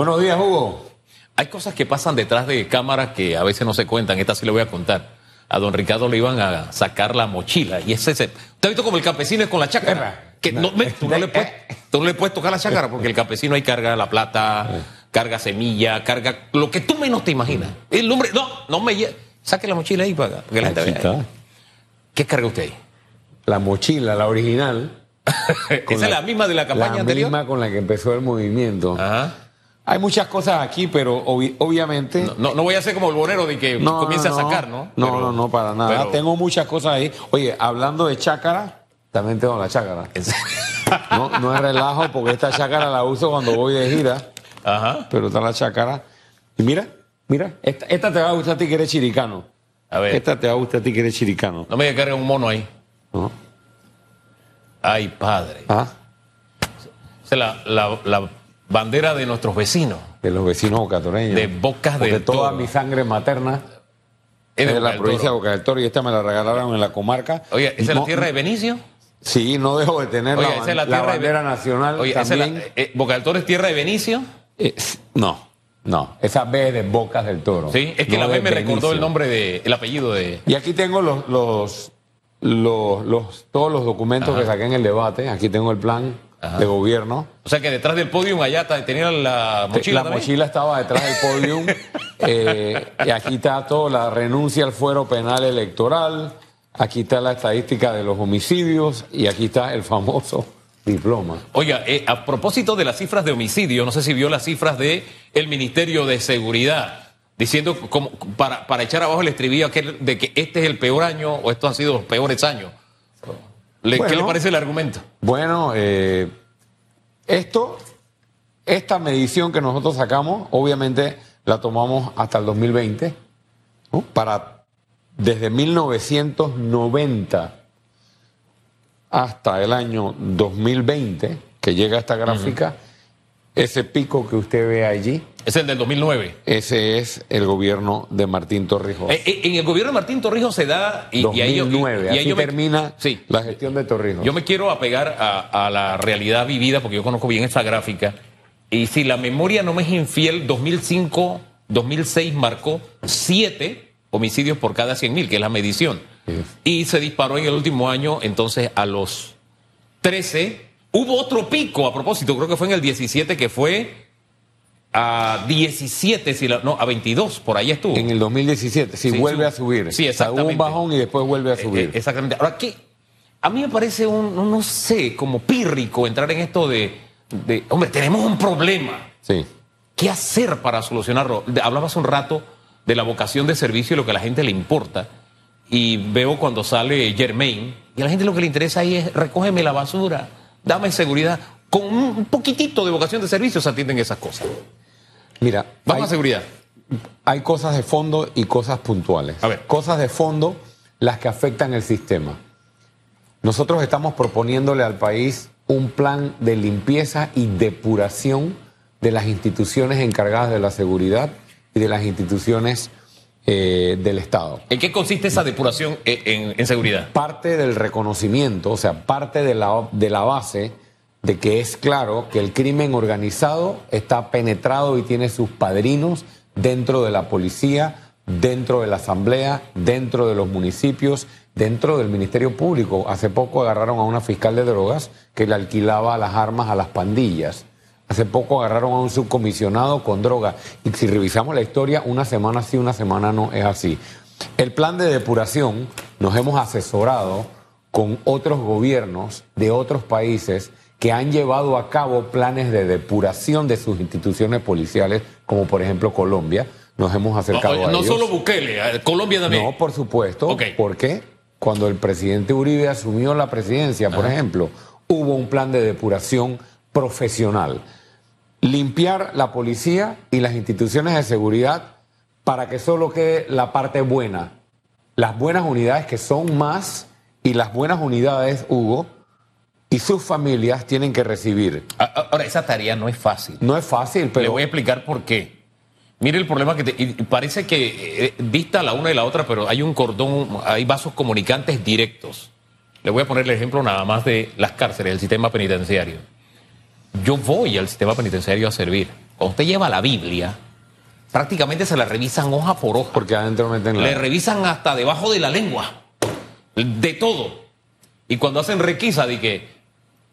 Buenos días, Hugo. Hay cosas que pasan detrás de cámaras que a veces no se cuentan. Esta sí le voy a contar. A don Ricardo le iban a sacar la mochila. Y ese, ese ¿Usted ha visto como el campesino es con la chácara? Que no, me- tú, no le puedes, tú no le puedes tocar la chácara porque el campesino ahí carga la plata, carga semilla, carga lo que tú menos te imaginas. El hombre, no, no me Saque la mochila ahí para que la gente vea. ¿Qué carga usted ahí? La mochila, la original. Esa es la misma de la campaña la anterior. misma con la que empezó el movimiento. Ajá. Hay muchas cosas aquí, pero obvi- obviamente. No, no, no voy a hacer como el bonero de que comience a sacar, ¿no? No, Pero- no, no, para nada. pero- Tengo muchas cosas ahí. Oye, hablando de chácara, también tengo la chácara. No, no es relajo porque esta chácara la uso cuando voy de gira, Ajá. pero está la chácara. Y mira, mira, esta, esta te va a gustar a ti que eres chiricano. A ver. Esta te va a gustar a ti que eres chiricano. No me carga un mono ahí. ¿no? Ay, padre. Ah, Esa es la, la- la bandera de nuestros vecinos. de los vecinos bocatoreños. De Bocas Porque del toda Toro. mi sangre materna Es de la provincia de. Boca del Toro y esta me la regalaron en la comarca. Oye, ¿esa es la tierra de Benicio? Sí, no dejo de tener Oye, la, esa es la la tierra bandera de... nacional Oye, esa es la- también. eh, Boca del Toro es tierra de Benicio. No, no, esa B es de Bocas del Toro. Sí, es que no la vez me recordó el nombre de, el apellido de. Y aquí tengo los, los, los, los- todos los documentos que saqué en el debate. Aquí tengo el plan de gobierno. O sea que detrás del podio allá tenía la mochila. la también. mochila estaba detrás del podium. eh, y aquí está todo, la renuncia al fuero penal electoral. Aquí está la estadística de los homicidios. Y aquí está el famoso diploma. Oiga, eh, a propósito de las cifras de homicidio, no sé si vio las cifras de el Ministerio de Seguridad, diciendo como para, para echar abajo el estribillo aquel de que este es el peor año o estos han sido los peores años. Le- ¿Qué le parece el argumento? Bueno, eh, esto, esta medición que nosotros sacamos, obviamente la tomamos hasta el 2020, ¿no? para desde 1990 hasta el año 2020, que llega esta gráfica, ese pico que usted ve allí, Es el del 2009. ese es el gobierno de Martín Torrijos. Eh, eh, en el gobierno de Martín Torrijos se da... Y, y ahí yo- y- 2009, y ahí así yo me- termina Sí. la gestión de Torrijos. Yo me quiero apegar a, a la realidad vivida porque yo conozco bien esta gráfica. Y si la memoria no me es infiel, 2005, 2006 marcó siete homicidios por cada 100 mil, que es la medición. Sí. Y se disparó en el último año, entonces a los 13. Hubo otro pico a propósito, creo que fue en el 17, que fue a 17, si la- no, a 22, por ahí estuvo. En el 2017, si Sí, vuelve a subir. Sí, hubo un exactamente. bajón y después vuelve a Eh, subir. eh, exactamente. Ahora, ¿qué? A mí me parece un, no- no sé, como pírrico entrar en esto de, de, hombre, tenemos un problema. sí. ¿Qué hacer para solucionarlo? Hablabas un rato de la vocación de servicio y lo que a la gente le importa. Y veo cuando sale Germain, y a la gente lo que le interesa ahí es recógeme la basura, dame seguridad. Con un poquitito de vocación de servicio se atienden esas cosas. Mira, Vamos hay, a seguridad. hay cosas de fondo y cosas puntuales. A ver. Cosas de fondo, las que afectan el sistema. Nosotros estamos proponiéndole al país un plan de limpieza y depuración de las instituciones encargadas de la seguridad y de las instituciones eh, del Estado. ¿En qué consiste esa depuración eh, en, en seguridad? parte del reconocimiento, o sea, parte de la, de la base de que es claro que el crimen organizado está penetrado y tiene sus padrinos dentro de la policía, dentro de la asamblea, dentro de los municipios, dentro del Ministerio Público. Hace poco agarraron a una fiscal de drogas que le alquilaba las armas a las pandillas. Hace poco agarraron a un subcomisionado con droga. Y si revisamos la historia, una semana sí, una semana no, es así. El plan de depuración nos hemos asesorado con otros gobiernos de otros países que han llevado a cabo planes de depuración de sus instituciones policiales, como por ejemplo Colombia. Nos hemos acercado No, a no ellos. solo Bukele, eh, Colombia también. No, por supuesto. Ok. Porque cuando el presidente Uribe asumió la presidencia, por ejemplo, hubo un plan de depuración profesional. Limpiar la policía y las instituciones de seguridad para que solo quede la parte buena. Las buenas unidades que son más y las buenas unidades, Hugo, y sus familias tienen que recibir. Ahora, esa tarea no es fácil. No es fácil, Le pero voy a explicar por qué. Mire el problema que te- y parece que eh, dista la una y la otra, pero hay un cordón, hay vasos comunicantes directos. Le voy a poner el ejemplo nada más de las cárceles, el sistema penitenciario. Yo voy al sistema penitenciario a servir. cuando usted lleva la Biblia, prácticamente se la revisan hoja por hoja. Porque adentro meten la... Le revisan hasta debajo de la lengua. De todo. Y cuando hacen requisa de que,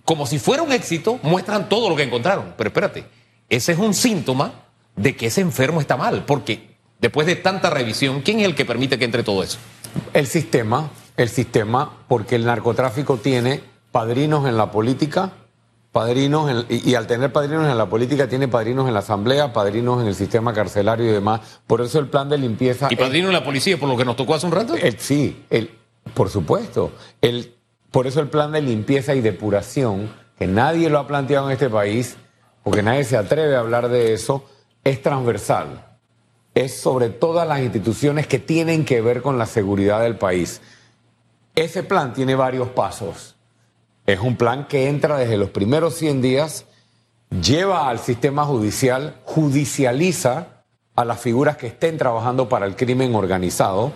como si fuera un éxito, muestran todo lo que encontraron. Pero espérate, ese es un síntoma de que ese enfermo está mal. Porque después de tanta revisión, ¿quién es el que permite que entre todo eso? El sistema, el sistema, porque el narcotráfico tiene padrinos en la política, padrinos en- y, y al tener padrinos en la política tiene padrinos en la asamblea, padrinos en el sistema carcelario y demás. Por eso el plan de limpieza. Y padrino en la policía, por lo que nos tocó hace un rato. El- sí, el, por supuesto. El, por eso el plan de limpieza y depuración, que nadie lo ha planteado en este país, porque nadie se atreve a hablar de eso, es transversal. Es sobre todas las instituciones que tienen que ver con la seguridad del país. Ese plan tiene varios pasos. Es un plan que entra desde los primeros 100 días, lleva al sistema judicial, judicializa a las figuras que estén trabajando para el crimen organizado.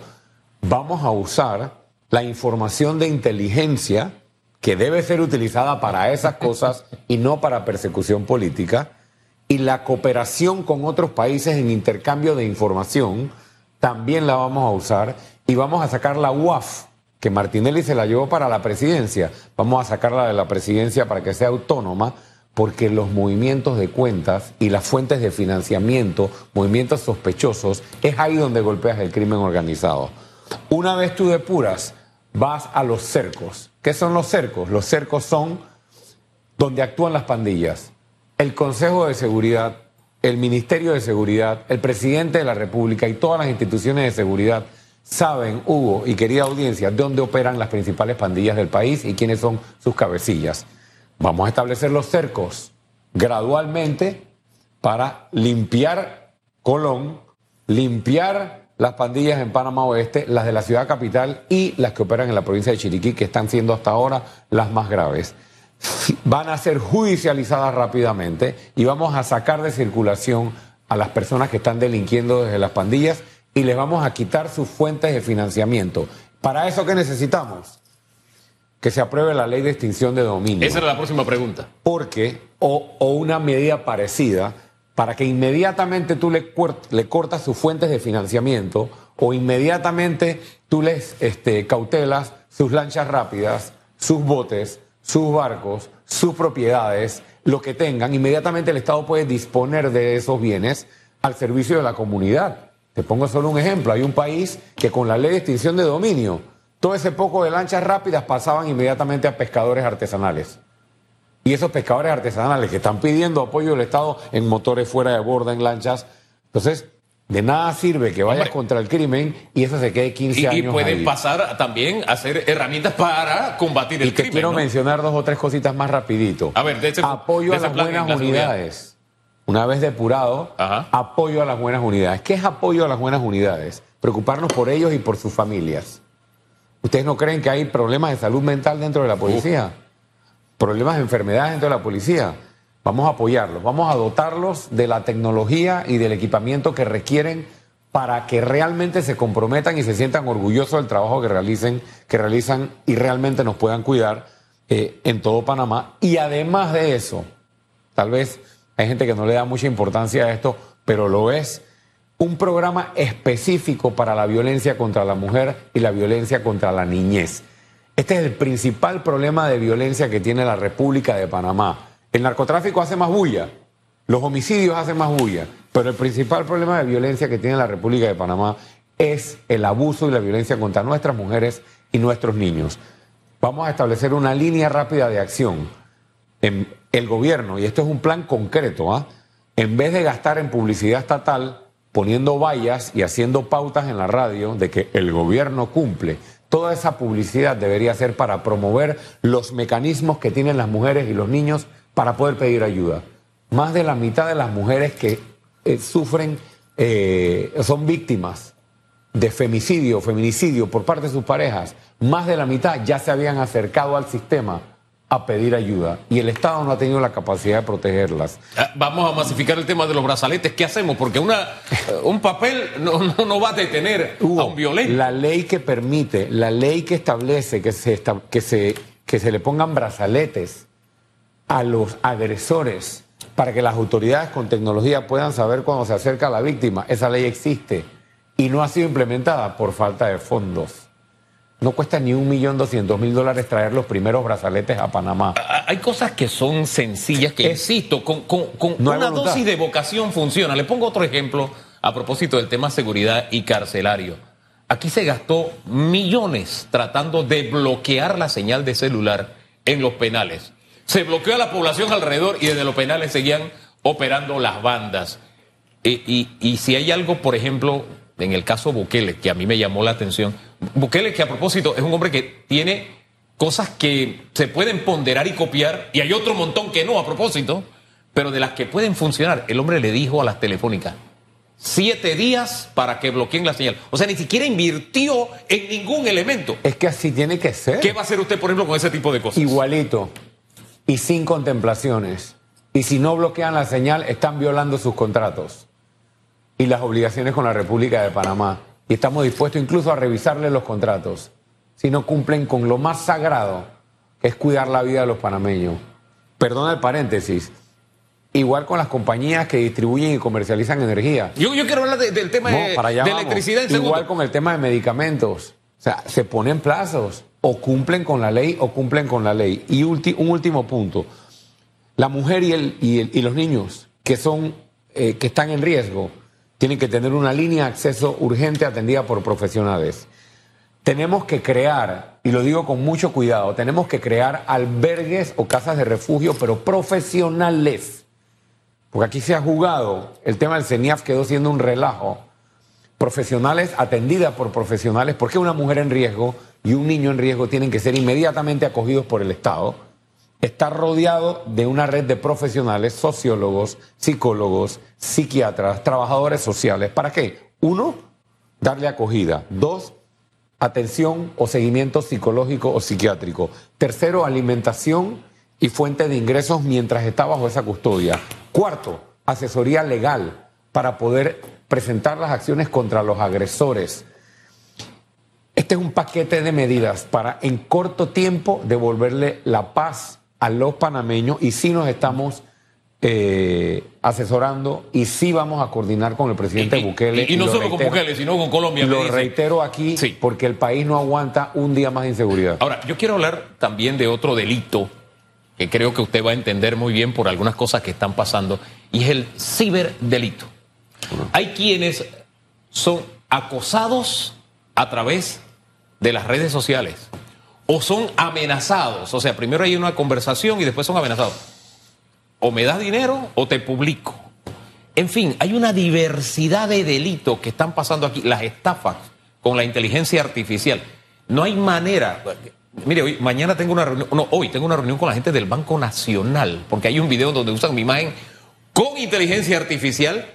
Vamos a usar la información de inteligencia que debe ser utilizada para esas cosas y no para persecución política, y la cooperación con otros países en intercambio de información también la vamos a usar y vamos a sacar la UAF, que Martinelli se la llevó para la presidencia. Vamos a sacarla de la presidencia para que sea autónoma, porque los movimientos de cuentas y las fuentes de financiamiento, movimientos sospechosos, es ahí donde golpeas el crimen organizado. Una vez tú depuras, vas a los cercos. ¿Qué son los cercos? Los cercos son donde actúan las pandillas. El Consejo de Seguridad, el Ministerio de Seguridad, el presidente de la República y todas las instituciones de seguridad saben, Hugo y querida audiencia, dónde operan las principales pandillas del país y quiénes son sus cabecillas. Vamos a establecer los cercos gradualmente para limpiar Colón, limpiar las pandillas en Panamá Oeste, las de la ciudad capital y las que operan en la provincia de Chiriquí, que están siendo hasta ahora las más graves van a ser judicializadas rápidamente y vamos a sacar de circulación a las personas que están delinquiendo desde las pandillas y les vamos a quitar sus fuentes de financiamiento. ¿Para eso qué necesitamos? Que se apruebe la ley de extinción de dominio. Esa era la próxima pregunta. Porque, o, o una medida parecida, para que inmediatamente tú le, le cortas sus fuentes de financiamiento o inmediatamente tú les este, cautelas sus lanchas rápidas, sus botes, sus barcos, sus propiedades, lo que tengan, inmediatamente el Estado puede disponer de esos bienes al servicio de la comunidad. Te pongo solo un ejemplo. Hay un país que con la ley de extinción de dominio, todo ese poco de lanchas rápidas pasaban inmediatamente a pescadores artesanales. Y esos pescadores artesanales que están pidiendo apoyo del Estado en motores fuera de borda, en lanchas. Entonces, de nada sirve que vayas Hombre. contra el crimen y eso se quede 15 Y, y años pueden ahí. pasar también a ser herramientas para combatir el Y crimen. quiero ¿no? mencionar dos o tres cositas más rapidito. A ver, de ese- apoyo de a las buenas la unidades. Una vez depurado, Ajá. apoyo a las buenas unidades. ¿Qué es apoyo a las buenas unidades? Preocuparnos por ellos y por sus familias. ¿Ustedes no creen que hay problemas de salud mental dentro de la policía? Problemas de enfermedades dentro de la policía. Vamos a apoyarlos, vamos a dotarlos de la tecnología y del equipamiento que requieren para que realmente se comprometan y se sientan orgullosos del trabajo que realicen, que realizan y realmente nos puedan cuidar eh, en todo Panamá. Y además de eso, tal vez hay gente que no le da mucha importancia a esto, pero lo es, un programa específico para la violencia contra la mujer y la violencia contra la niñez. Este es el principal problema de violencia que tiene la República de Panamá. El narcotráfico hace más bulla, los homicidios hacen más bulla, pero el principal problema de violencia que tiene la República de Panamá es el abuso y la violencia contra nuestras mujeres y nuestros niños. Vamos a establecer una línea rápida de acción en el gobierno, y esto es un plan concreto, ¿ah? en vez de gastar en publicidad estatal, poniendo vallas y haciendo pautas en la radio de que el gobierno cumple, toda esa publicidad debería ser para promover los mecanismos que tienen las mujeres y los niños para poder pedir ayuda. Más de la mitad de las mujeres que eh, sufren, eh, son víctimas de femicidio, feminicidio por parte de sus parejas, más de la mitad ya se habían acercado al sistema a pedir ayuda y el Estado no ha tenido la capacidad de protegerlas. Ah, Vamos a masificar el tema de los brazaletes. ¿Qué hacemos? Porque una, un papel no, no, no va a detener a un violento. La ley que permite, la ley que establece que se, que se, que se le pongan brazaletes a los agresores para que las autoridades con tecnología puedan saber cuando se acerca a la víctima. Esa ley existe y no ha sido implementada por falta de fondos. No cuesta ni un millón doscientos mil dólares traer los primeros brazaletes a Panamá. Hay cosas que son sencillas, que insisto, con, una dosis de vocación funciona. Le pongo otro ejemplo a propósito del tema seguridad y carcelario. Aquí se gastó millones tratando de bloquear la señal de celular en los penales. Se bloqueó a la población alrededor y desde los penales seguían operando las bandas. Y, y si hay algo, por ejemplo, en el caso Bukele, que a mí me llamó la atención, Bukele que a propósito es un hombre que tiene cosas que se pueden ponderar y copiar, y hay otro montón que no a propósito, pero de las que pueden funcionar, el hombre le dijo a las telefónicas, siete días para que bloqueen la señal. O sea, ni siquiera invirtió en ningún elemento. Es que así tiene que ser. ¿Qué va a hacer usted, por ejemplo, con ese tipo de cosas? Igualito. Y sin contemplaciones. Y si no bloquean la señal, están violando sus contratos y las obligaciones con la República de Panamá. Y estamos dispuestos incluso a revisarle los contratos si no cumplen con lo más sagrado, que es cuidar la vida de los panameños. Perdona el paréntesis. Igual con las compañías que distribuyen y comercializan energía. Yo, yo quiero hablar del tema de, electricidad. En Igual con el tema de medicamentos. O sea, se ponen plazos. O cumplen con la ley o cumplen con la ley. Y un último punto. La mujer y, el, y, los niños que, son, eh, que están en riesgo tienen que tener una línea de acceso urgente atendida por profesionales. Tenemos que crear, y lo digo con mucho cuidado, tenemos que crear albergues o casas de refugio, pero profesionales. Porque aquí se ha jugado, el tema del CENIAF quedó siendo un relajo. Profesionales atendidas por profesionales, porque una mujer en riesgo y un niño en riesgo tienen que ser inmediatamente acogidos por el Estado está rodeado de una red de profesionales, sociólogos, psicólogos, psiquiatras, trabajadores sociales. ¿Para qué? Uno, darle acogida. Dos, atención o seguimiento psicológico o psiquiátrico. Tercero, alimentación y fuente de ingresos mientras está bajo esa custodia. Cuarto, asesoría legal para poder presentar las acciones contra los agresores. Este es un paquete de medidas para en corto tiempo devolverle la paz a los panameños y sí nos estamos eh, asesorando y sí vamos a coordinar con el presidente Bukele. Y, no solo con Bukele, sino con Colombia. Lo reitero aquí porque el país no aguanta un día más de inseguridad. Ahora, yo quiero hablar también de otro delito que creo que usted va a entender muy bien por algunas cosas que están pasando, y es el ciberdelito. Hay quienes son acosados a través de las redes sociales o son amenazados. O sea, primero hay una conversación y después son amenazados. O me das dinero o te publico. En fin, hay una diversidad de delitos que están pasando aquí. Las estafas con la inteligencia artificial. No hay manera. Mire, hoy, mañana tengo una reunión, no, hoy tengo una reunión con la gente del Banco Nacional, porque hay un video donde usan mi imagen con inteligencia artificial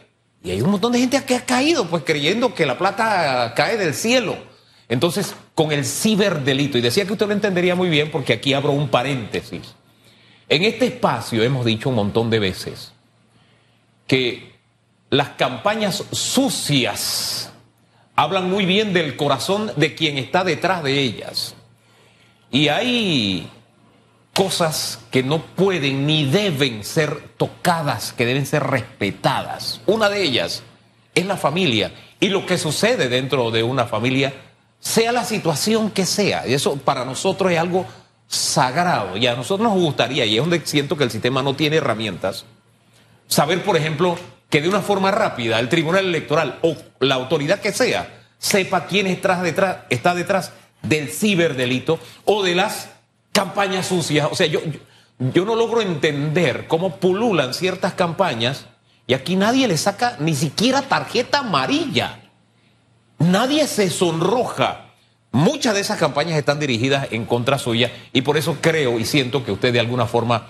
y hay un montón de gente que ha caído, pues creyendo que la plata cae del cielo. Entonces, con el ciberdelito, y decía que usted lo entendería muy bien porque aquí abro un paréntesis. En este espacio hemos dicho un montón de veces que las campañas sucias hablan muy bien del corazón de quien está detrás de ellas. Y hay cosas que no pueden ni deben ser tocadas, que deben ser respetadas. Una de ellas es la familia y lo que sucede dentro de una familia sea la situación que sea. Y eso para nosotros es algo sagrado. Y a nosotros nos gustaría, y es donde siento que el sistema no tiene herramientas, saber, por ejemplo, que de una forma rápida el Tribunal Electoral o la autoridad que sea sepa quién está detrás, del ciberdelito o de las campañas sucias. O sea, yo, yo no logro entender cómo pululan ciertas campañas y aquí nadie le saca ni siquiera tarjeta amarilla. Nadie se sonroja. Muchas de esas campañas están dirigidas en contra suya y por eso creo y siento que usted de alguna forma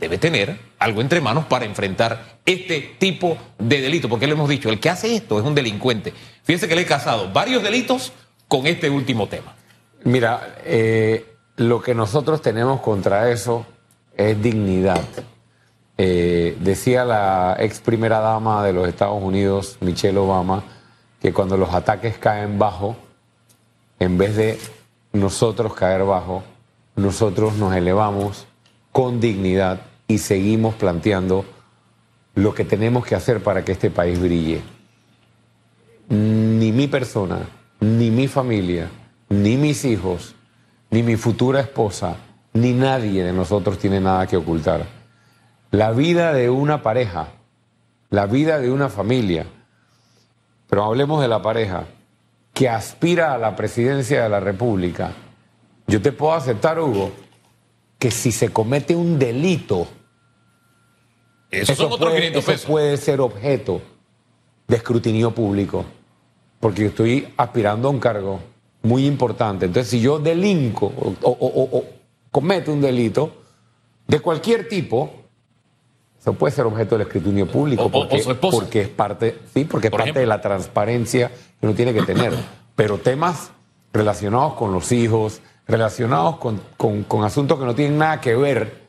debe tener algo entre manos para enfrentar este tipo de delito, porque le hemos dicho, el que hace esto es un delincuente. Fíjense que le he casado varios delitos con este último tema. Mira, eh, lo que nosotros tenemos contra eso es dignidad. Eh, decía la ex primera dama de los Estados Unidos, Michelle Obama, que cuando los ataques caen bajo, en vez de nosotros caer bajo, nosotros nos elevamos con dignidad y seguimos planteando lo que tenemos que hacer para que este país brille. Ni mi persona, ni mi familia, ni mis hijos, ni mi futura esposa, ni nadie de nosotros tiene nada que ocultar. La vida de una pareja, la vida de una familia, pero hablemos de la pareja, que aspira a la presidencia de la República, yo te puedo aceptar, Hugo, que si se comete un delito, eso, puede, puede ser objeto de escrutinio público, porque yo estoy aspirando a un cargo muy importante. Entonces, si yo delinco o, cometo un delito de cualquier tipo, eso puede ser objeto del escrutinio público porque, porque es parte, sí, porque es parte de la transparencia que uno tiene que tener. Pero temas relacionados con los hijos, relacionados con, con asuntos que no tienen nada que ver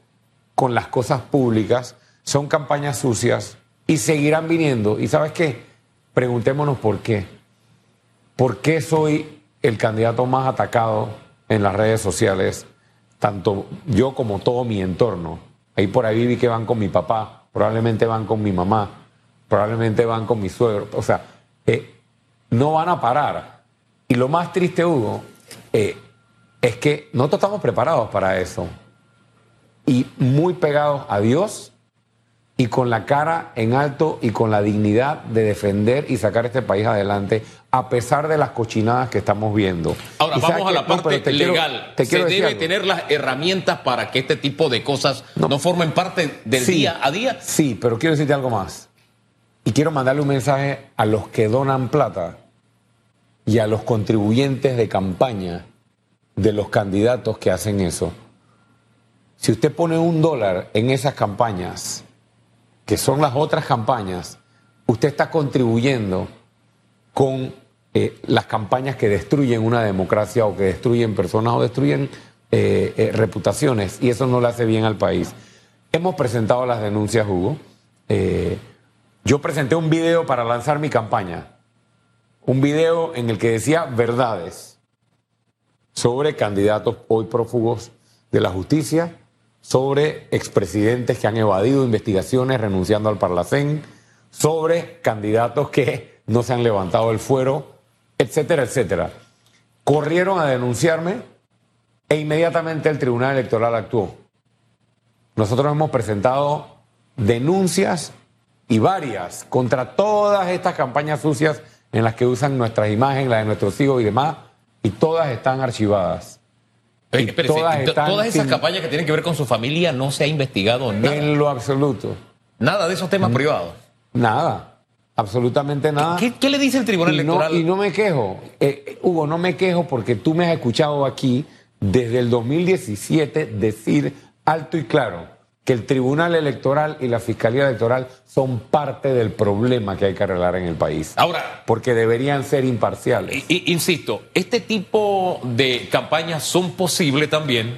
con las cosas públicas, son campañas sucias y seguirán viniendo. ¿Y sabes qué? Preguntémonos por qué. ¿Por qué soy el candidato más atacado en las redes sociales? Tanto yo como todo mi entorno. Ahí por ahí vi que van con mi papá, probablemente van con mi mamá, probablemente van con mi suegro. O sea, eh, no van a parar. Y lo más triste, Hugo, eh, es que no estamos preparados para eso. Y muy pegados a Dios y con la cara en alto y con la dignidad de defender y sacar este país adelante a pesar de las cochinadas que estamos viendo. Ahora vamos a la parte legal. Se debe tener las herramientas para que este tipo de cosas no, formen parte del día a día. Sí, pero quiero decirte algo más. Y quiero mandarle un mensaje a los que donan plata y a los contribuyentes de campaña de los candidatos que hacen eso. Si usted pone un dólar en esas campañas, que son las otras campañas, usted está contribuyendo con eh, las campañas que destruyen una democracia o que destruyen personas o destruyen eh, eh, reputaciones y eso no le hace bien al país. Hemos presentado las denuncias, Hugo. yo presenté un video para lanzar mi campaña, un video en el que decía verdades sobre candidatos hoy prófugos de la justicia sobre expresidentes que han evadido investigaciones renunciando al Parlacén, sobre candidatos que no se han levantado el fuero, etcétera, etcétera. Corrieron a denunciarme e inmediatamente el Tribunal Electoral actuó. Nosotros hemos presentado denuncias y varias contra todas estas campañas sucias en las que usan nuestras imágenes, las de nuestros hijos y demás, y todas están archivadas todas, esas campañas que tienen que ver con su familia no se ha investigado nada. En lo absoluto. Nada de esos temas privados. Nada. Absolutamente nada. ¿Qué, le dice el Tribunal Electoral? y no me quejo. Eh, Hugo, no me quejo porque tú me has escuchado aquí desde el 2017 decir alto y claro que el Tribunal Electoral y la Fiscalía Electoral son parte del problema que hay que arreglar en el país. Ahora. Porque deberían ser imparciales. insisto, este tipo de campañas son posibles también,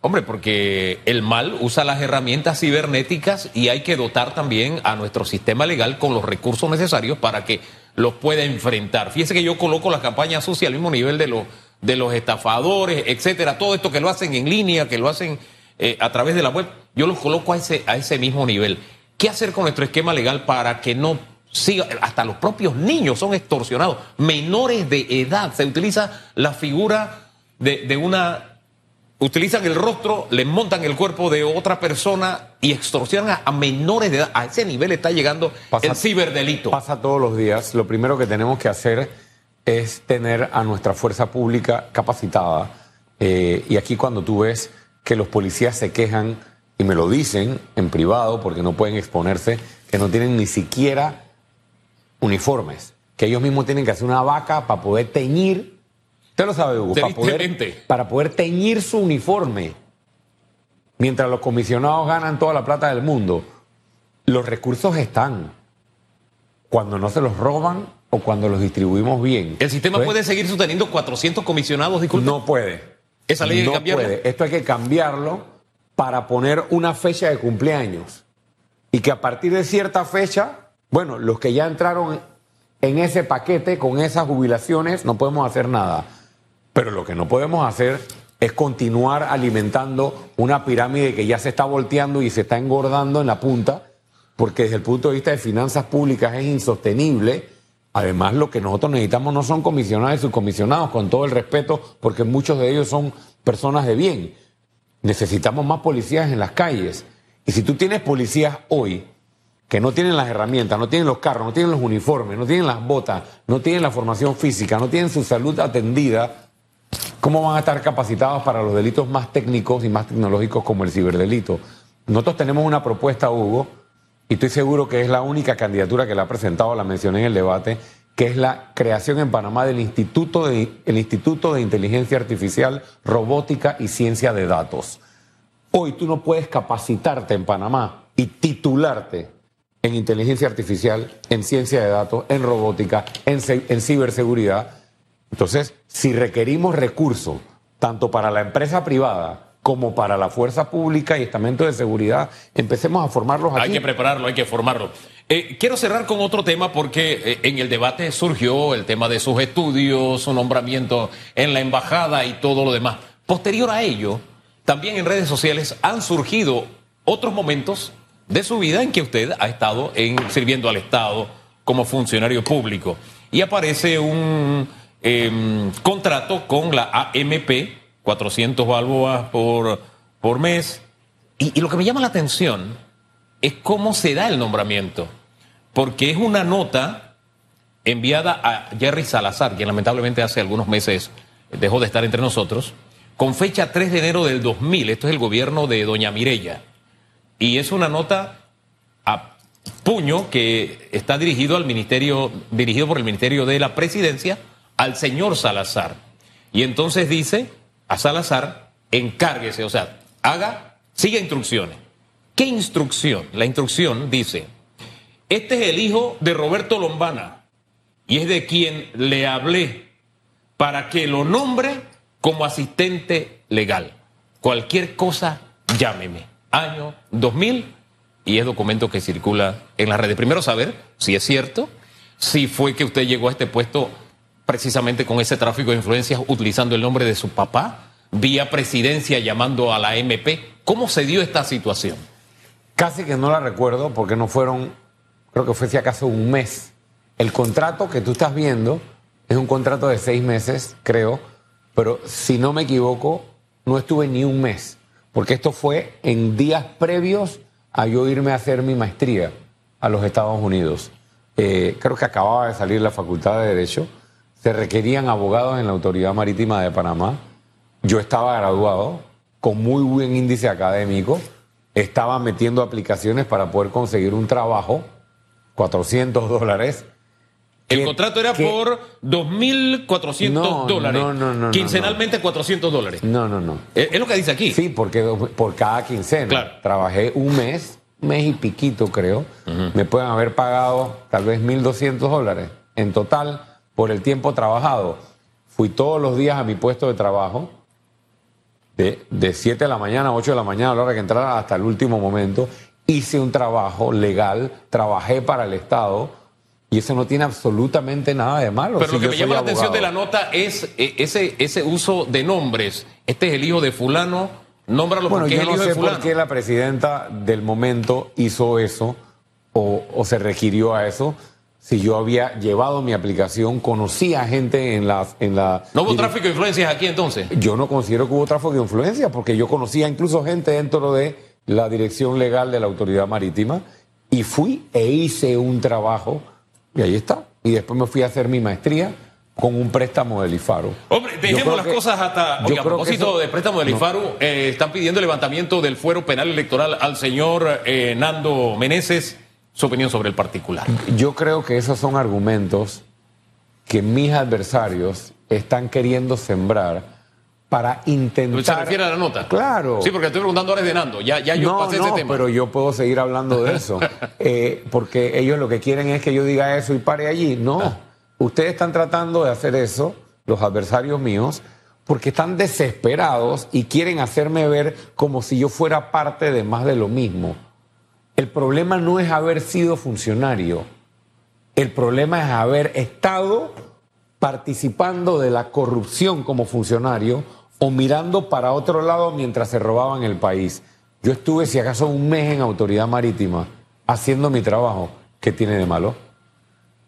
hombre, porque el mal usa las herramientas cibernéticas y hay que dotar también a nuestro sistema legal con los recursos necesarios para que los pueda enfrentar. Fíjese que yo coloco las campañas sociales al mismo nivel de los, de los estafadores, etcétera, todo esto que lo hacen en línea, que lo hacen eh, a través de la web, yo los coloco a ese, a ese mismo nivel. ¿Qué hacer con nuestro esquema legal para que no siga, hasta los propios niños son extorsionados, menores de edad, se utiliza la figura de, una, utilizan el rostro, le montan el cuerpo de otra persona y extorsionan a, menores de edad. A ese nivel está llegando el ciberdelito. Pasa todos los días. Lo primero que tenemos que hacer es tener a nuestra fuerza pública capacitada. Eh, y aquí cuando tú ves que los policías se quejan y me lo dicen en privado porque no pueden exponerse, que no tienen ni siquiera uniformes, que ellos mismos tienen que hacer una vaca para poder teñir, usted lo sabe, Hugo, para poder, para poder teñir su uniforme, mientras los comisionados ganan toda la plata del mundo. Los recursos están. Cuando no se los roban o cuando los distribuimos bien. ¿El sistema puede seguir sosteniendo 400 comisionados, disculpe? No puede. ¿Esa ley no Puede. Esto hay que cambiarlo para poner una fecha de cumpleaños. Y que a partir de cierta fecha, bueno, los que ya entraron en ese paquete con esas jubilaciones, no podemos hacer nada. Pero lo que no podemos hacer es continuar alimentando una pirámide que ya se está volteando y se está engordando en la punta porque desde el punto de vista de finanzas públicas es insostenible. Además, lo que nosotros necesitamos no son comisionados y subcomisionados, con todo el respeto, porque muchos de ellos son personas de bien. Necesitamos más policías en las calles. Y si tú tienes policías hoy que no tienen las herramientas, no tienen los carros, no tienen los uniformes, no tienen las botas, no tienen la formación física, no tienen su salud atendida, ¿cómo van a estar capacitados para los delitos más técnicos y más tecnológicos como el ciberdelito? Nosotros tenemos una propuesta, Hugo, y estoy seguro que es la única candidatura que la ha presentado, la mencioné en el debate, que es la creación en Panamá del Instituto de, el Instituto de Inteligencia Artificial, Robótica y Ciencia de Datos. Hoy tú no puedes capacitarte en Panamá y titularte en inteligencia artificial, en ciencia de datos, en robótica, en, en ciberseguridad. Entonces, si requerimos recursos, tanto para la empresa privada como para la fuerza pública y estamento de seguridad, empecemos a formarlos aquí. Hay que prepararlo, hay que formarlo. Eh, quiero cerrar con otro tema porque eh, en el debate surgió el tema de sus estudios, su nombramiento en la embajada y todo lo demás. Posterior a ello, también en redes sociales han surgido otros momentos de su vida en que usted ha estado en, sirviendo al Estado como funcionario público. Y aparece un em, contrato con la AMP, 400 balboas por, por mes. Y, lo que me llama la atención es cómo se da el nombramiento. Porque es una nota enviada a Jerry Salazar, quien lamentablemente hace algunos meses dejó de estar entre nosotros, con fecha 3 de enero del 2000. Esto es el gobierno de Doña Mirella. Y es una nota a puño que está dirigido al ministerio, dirigido por el Ministerio de la Presidencia al señor Salazar. Y entonces dice a Salazar, encárguese, o sea, haga, siga instrucciones. ¿Qué instrucción? La instrucción dice, este es el hijo de Roberto Lombana y es de quien le hablé para que lo nombre como asistente legal. Cualquier cosa, llámeme año 2000 y es documento que circula en las redes. Primero saber si es cierto, si fue que usted llegó a este puesto precisamente con ese tráfico de influencias utilizando el nombre de su papá, vía presidencia llamando a la MP. ¿Cómo se dio esta situación? Casi que no la recuerdo porque no fueron, creo que fue si acaso un mes. El contrato que tú estás viendo es un contrato de seis meses, creo, pero si no me equivoco, no estuve ni un mes porque esto fue en días previos a yo irme a hacer mi maestría a los Estados Unidos. Eh, creo que acababa de salir la Facultad de Derecho, se requerían abogados en la Autoridad Marítima de Panamá, yo estaba graduado con muy buen índice académico, estaba metiendo aplicaciones para poder conseguir un trabajo, 400 dólares, el contrato era por 2.400 dólares. No, no, no. Quincenalmente 400 dólares. No, no, no. Es, lo que dice aquí. Sí, porque por cada quincena. Claro. Trabajé un mes, mes y piquito creo. Me pueden haber pagado tal vez 1.200 dólares en total por el tiempo trabajado. Fui todos los días a mi puesto de trabajo. De, de 7 de la mañana a 8 de la mañana a la hora que entrara hasta el último momento. Hice un trabajo legal, trabajé para el Estado y eso no tiene absolutamente nada de malo. Pero lo que me llama la atención de la nota es eh, ese, ese uso de nombres. Este es el hijo de fulano, nómbralo bueno, porque yo es el no hijo sé de fulano. por qué la presidenta del momento hizo eso o, o, se requirió a eso. Si yo había llevado mi aplicación, conocía gente en la... En la ¿No hubo tráfico de influencias aquí entonces? Yo no considero que hubo tráfico de influencias porque yo conocía incluso gente dentro de la dirección legal de la autoridad marítima y fui e hice un trabajo y ahí está. Y después me fui a hacer mi maestría con un préstamo del IFARU. Hombre, dejemos las que, cosas hasta. Oiga, a propósito eso, de préstamo del no. IFARU, eh, están pidiendo el levantamiento del fuero penal electoral al señor eh, Nando Meneses. Su opinión sobre el particular. Yo creo que esos son argumentos que mis adversarios están queriendo sembrar para intentar. ¿Se refiere a la nota? Claro. Sí, porque estoy preguntando ahora de Nando. Ya, ya yo no, pasé no, ese tema. Pero yo puedo seguir hablando de eso. eh, porque ellos lo que quieren es que yo diga eso y pare allí. No. Ah. Ustedes están tratando de hacer eso, los adversarios míos, porque están desesperados y quieren hacerme ver como si yo fuera parte de más de lo mismo. El problema no es haber sido funcionario. El problema es haber estado participando de la corrupción como funcionario o mirando para otro lado mientras se robaban el país. Yo estuve, si acaso, un mes en autoridad marítima haciendo mi trabajo. ¿Qué tiene de malo?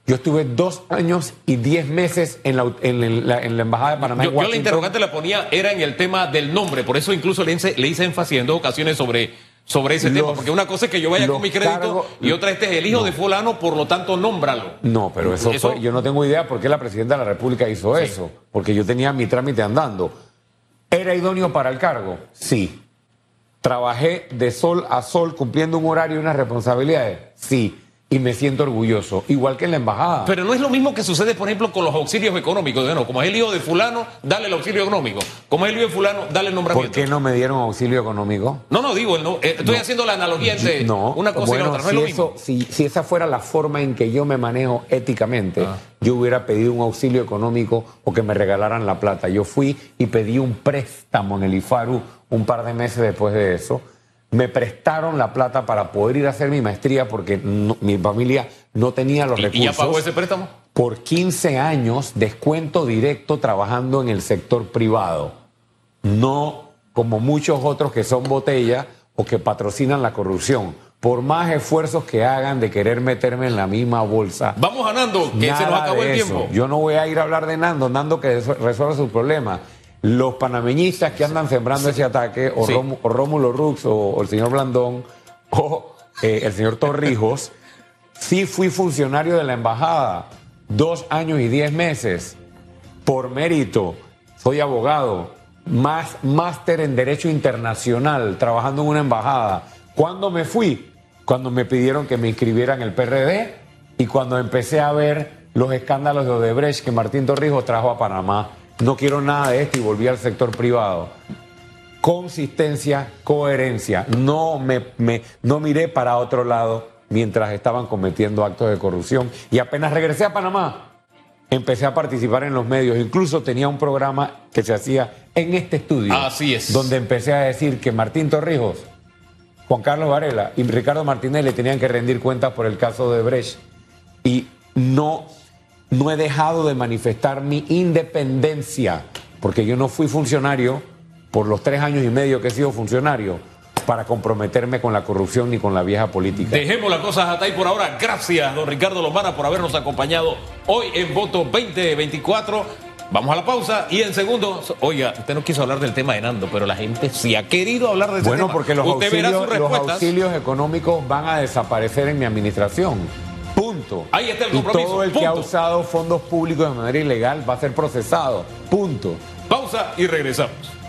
Yo estuve dos años y diez meses en la, en la, en la Embajada de Panamá. Yo, en yo la interrogante la ponía, era en el tema del nombre, por eso incluso le hice, le hice énfasis en dos ocasiones sobre, sobre ese tema, porque una cosa es que yo vaya con mi crédito cargos- y otra este es el hijo de fulano, por lo tanto, nómbralo. No, pero eso, Eso- fue- yo no tengo idea por qué la presidenta de la República hizo eso, porque yo tenía mi trámite andando. ¿Era idóneo para el cargo? Sí. ¿Trabajé de sol a sol cumpliendo un horario y unas responsabilidades? Sí. Y me siento orgulloso, igual que en la embajada. Pero no es lo mismo que sucede, por ejemplo, con los auxilios económicos. Bueno, como es el hijo de fulano, dale el auxilio económico. Como es el hijo de fulano, dale el ¿Por nombramiento. qué no me dieron auxilio económico? No, no, digo, no- eh, estoy No. haciendo la analogía entre No, una cosa y bueno, la otra. No si, es lo eso- mismo. si, si esa fuera la forma en que yo me manejo éticamente, Ah. yo hubiera pedido un auxilio económico o que me regalaran la plata. Yo fui y pedí un préstamo en el IFARU un par de meses después de eso. Me prestaron la plata para poder ir a hacer mi maestría porque no- mi familia no tenía los ¿Y- recursos. ¿Y ya pagó ese préstamo? Por 15 años, descuento directo trabajando en el sector privado. No como muchos otros que son botella o que patrocinan la corrupción. Por más esfuerzos que hagan de querer meterme en la misma bolsa. Vamos ganando, que se nos acabó el tiempo. Yo no voy a ir a hablar de Nando, Nando que resu- resuelva sus problemas. Los panameñistas que andan sembrando ese ataque, o, Sí. O Rómulo Rux, o, o el señor Blandón, o eh, el señor Torrijos, sí fui funcionario de la embajada, dos años y diez meses, por mérito. Soy abogado, más máster en Derecho Internacional, trabajando en una embajada. ¿Cuándo me fui? Cuando me pidieron que me inscribiera en el PRD y cuando empecé a ver los escándalos de Odebrecht que Martín Torrijos trajo a Panamá. No quiero nada de esto y volví al sector privado consistencia, coherencia. No me, me- no miré para otro lado mientras estaban cometiendo actos de corrupción. Y apenas regresé a Panamá, empecé a participar en los medios. Incluso tenía un programa que se hacía en este estudio. Así es. Donde empecé a decir que Martín Torrijos, Juan Carlos Varela y Ricardo Martinelli tenían que rendir cuentas por el caso de Brecht. Y no, no he dejado de manifestar mi independencia, porque yo no fui funcionario por los tres años y medio que he sido funcionario para comprometerme con la corrupción ni con la vieja política. Dejemos las cosas hasta ahí por ahora. Gracias, don Ricardo Lomana, por habernos acompañado hoy en Voto 2024. Vamos a la pausa y en segundos, oiga, usted no quiso hablar del tema de Nando, pero la gente sí ha querido hablar de ese Bueno, tema. porque los usted verá auxilios, sus los auxilios económicos van a desaparecer en mi administración. Punto. Ahí está el y compromiso, todo el que ha usado fondos públicos de manera ilegal va a ser procesado. Punto. Pausa y regresamos.